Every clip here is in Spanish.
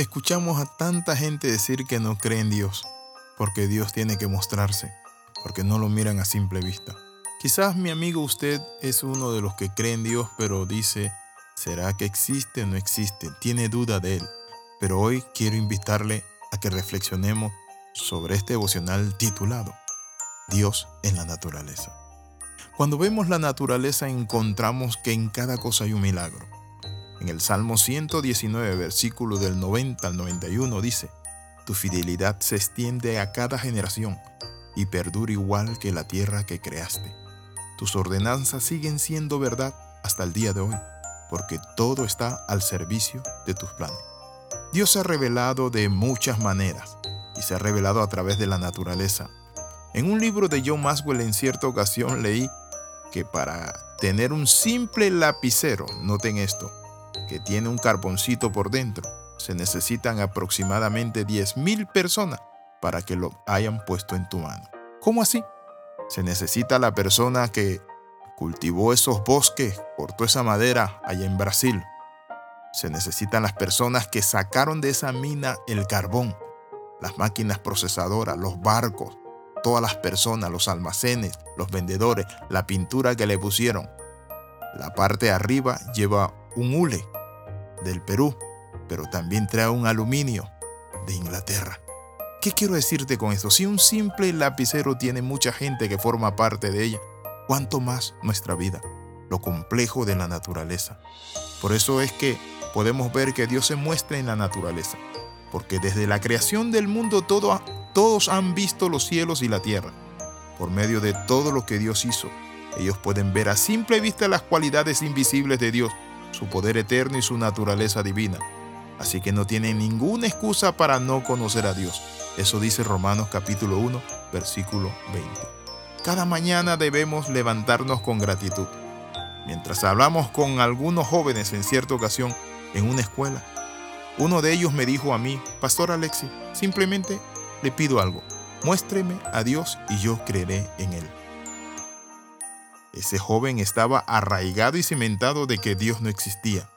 escuchamos a tanta gente decir que no cree en Dios, porque Dios tiene que mostrarse, porque no lo miran a simple vista. Quizás mi amigo usted es uno de los que cree en Dios, pero dice, ¿será que existe o no existe? Tiene duda de él. Pero hoy quiero invitarle a que reflexionemos sobre este devocional titulado Dios en la naturaleza. Cuando vemos la naturaleza encontramos que en cada cosa hay un milagro. En el Salmo 119, versículo del 90 al 91 dice, Tu fidelidad se extiende a cada generación y perdura igual que la tierra que creaste. Tus ordenanzas siguen siendo verdad hasta el día de hoy, porque todo está al servicio de tus planes. Dios se ha revelado de muchas maneras y se ha revelado a través de la naturaleza. En un libro de John Maxwell en cierta ocasión leí que para tener un simple lapicero, noten esto, que tiene un carboncito por dentro, se necesitan aproximadamente 10.000 personas para que lo hayan puesto en tu mano. ¿Cómo así? Se necesita la persona que cultivó esos bosques, cortó esa madera allá en Brasil. Se necesitan las personas que sacaron de esa mina el carbón, las máquinas procesadoras, los barcos, todas las personas, los almacenes, los vendedores, la pintura que le pusieron. La parte de arriba lleva un hule del Perú, pero también trae un aluminio de Inglaterra. ¿Qué quiero decirte con esto? Si un simple lapicero tiene mucha gente que forma parte de ella, ¿cuánto más nuestra vida? Lo complejo de la naturaleza. Por eso es que podemos ver que Dios se muestra en la naturaleza, porque desde la creación del mundo todo, todos han visto los cielos y la tierra. Por medio de todo lo que Dios hizo, ellos pueden ver a simple vista las cualidades invisibles de Dios, su poder eterno y su naturaleza divina. Así que no tienen ninguna excusa para no conocer a Dios. Eso dice Romanos capítulo 1, versículo 20. Cada mañana debemos levantarnos con gratitud. Mientras hablamos con algunos jóvenes en cierta ocasión en una escuela, uno de ellos me dijo a mí, Pastor Alexi, simplemente le pido algo. Muéstreme a Dios y yo creeré en Él. Ese joven estaba arraigado y cimentado de que Dios no existía.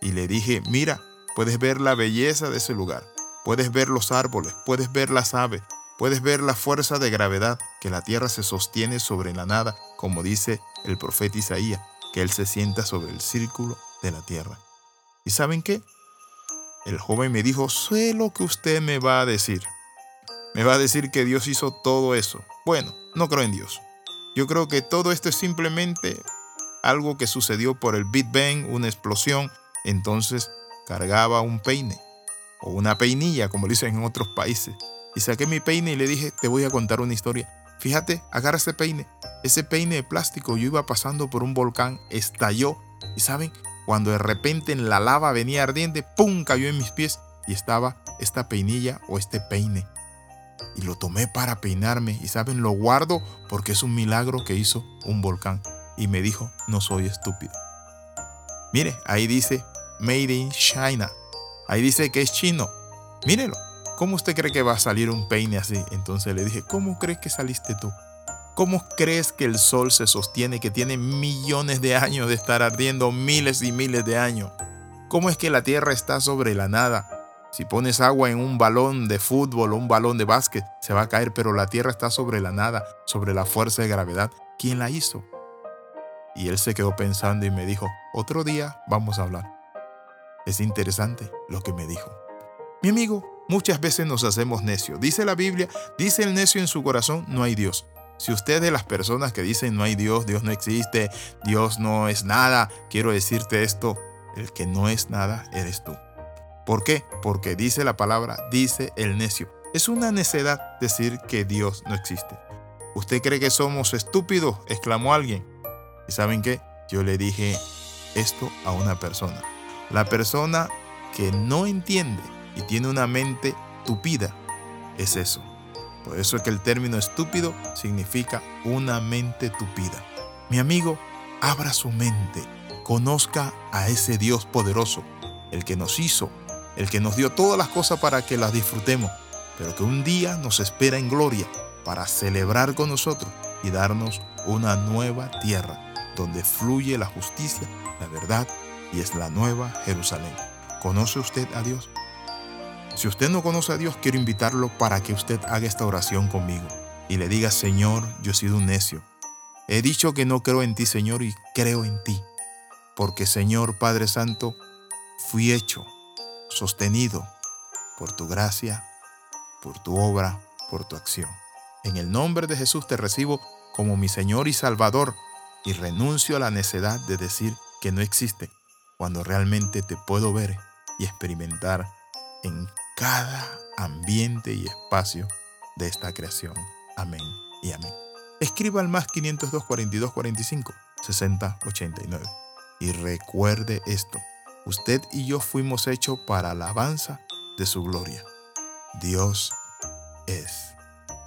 Y le dije, mira, puedes ver la belleza de ese lugar, puedes ver los árboles, puedes ver las aves, puedes ver la fuerza de gravedad que la tierra se sostiene sobre la nada, como dice el profeta Isaías, que él se sienta sobre el círculo de la tierra. ¿Y saben qué? El joven me dijo, sé lo que usted me va a decir. Me va a decir que Dios hizo todo eso. Bueno, no creo en Dios. Yo creo que todo esto es simplemente algo que sucedió por el Big Bang, una explosión. Entonces cargaba un peine o una peinilla, como dicen en otros países. Y saqué mi peine y le dije, te voy a contar una historia. Fíjate, agarra ese peine. Ese peine de plástico, yo iba pasando por un volcán, estalló. Y saben, cuando de repente en la lava venía ardiente, ¡pum! cayó en mis pies y estaba esta peinilla o este peine y lo tomé para peinarme y saben, lo guardo porque es un milagro que hizo un volcán. Y me dijo, no soy estúpido. Mire, ahí dice Made in China. Ahí dice que es chino. Mírelo. ¿Cómo usted cree que va a salir un peine así? Entonces le dije, ¿cómo crees que saliste tú? ¿Cómo crees que el sol se sostiene, que tiene millones de años de estar ardiendo, miles y miles de años? ¿Cómo es que la Tierra está sobre la nada? Si pones agua en un balón de fútbol o un balón de básquet, se va a caer, pero la tierra está sobre la nada, sobre la fuerza de gravedad. ¿Quién la hizo? Y él se quedó pensando y me dijo, otro día vamos a hablar. Es interesante lo que me dijo. Mi amigo, muchas veces nos hacemos necios. Dice la Biblia, dice el necio en su corazón, no hay Dios. Si usted es de las personas que dicen no hay Dios, Dios no existe, Dios no es nada, quiero decirte esto, el que no es nada eres tú. ¿Por qué? Porque dice la palabra, dice el necio. Es una necedad decir que Dios no existe. ¿Usted cree que somos estúpidos? exclamó alguien. ¿Y saben qué? Yo le dije esto a una persona. La persona que no entiende y tiene una mente tupida es eso. Por eso es que el término estúpido significa una mente tupida. Mi amigo, abra su mente, conozca a ese Dios poderoso, el que nos hizo, el que nos dio todas las cosas para que las disfrutemos, pero que un día nos espera en gloria para celebrar con nosotros y darnos una nueva tierra donde fluye la justicia, la verdad y es la nueva Jerusalén. ¿Conoce usted a Dios? Si usted no conoce a Dios, quiero invitarlo para que usted haga esta oración conmigo y le diga, Señor, yo he sido un necio. He dicho que no creo en ti, Señor, y creo en ti. Porque, Señor Padre Santo, fui hecho, sostenido por tu gracia, por tu obra, por tu acción. En el nombre de Jesús te recibo como mi Señor y Salvador y renuncio a la necedad de decir que no existe cuando realmente te puedo ver y experimentar en cada ambiente y espacio de esta creación. Amén y amén. Escriba al más 502 42 45 60 89. Y recuerde esto, usted y yo fuimos hechos para alabanza de su gloria. Dios es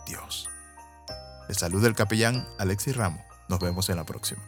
Dios. Le saluda el capellán Alexis Ramos. Nos vemos en la próxima.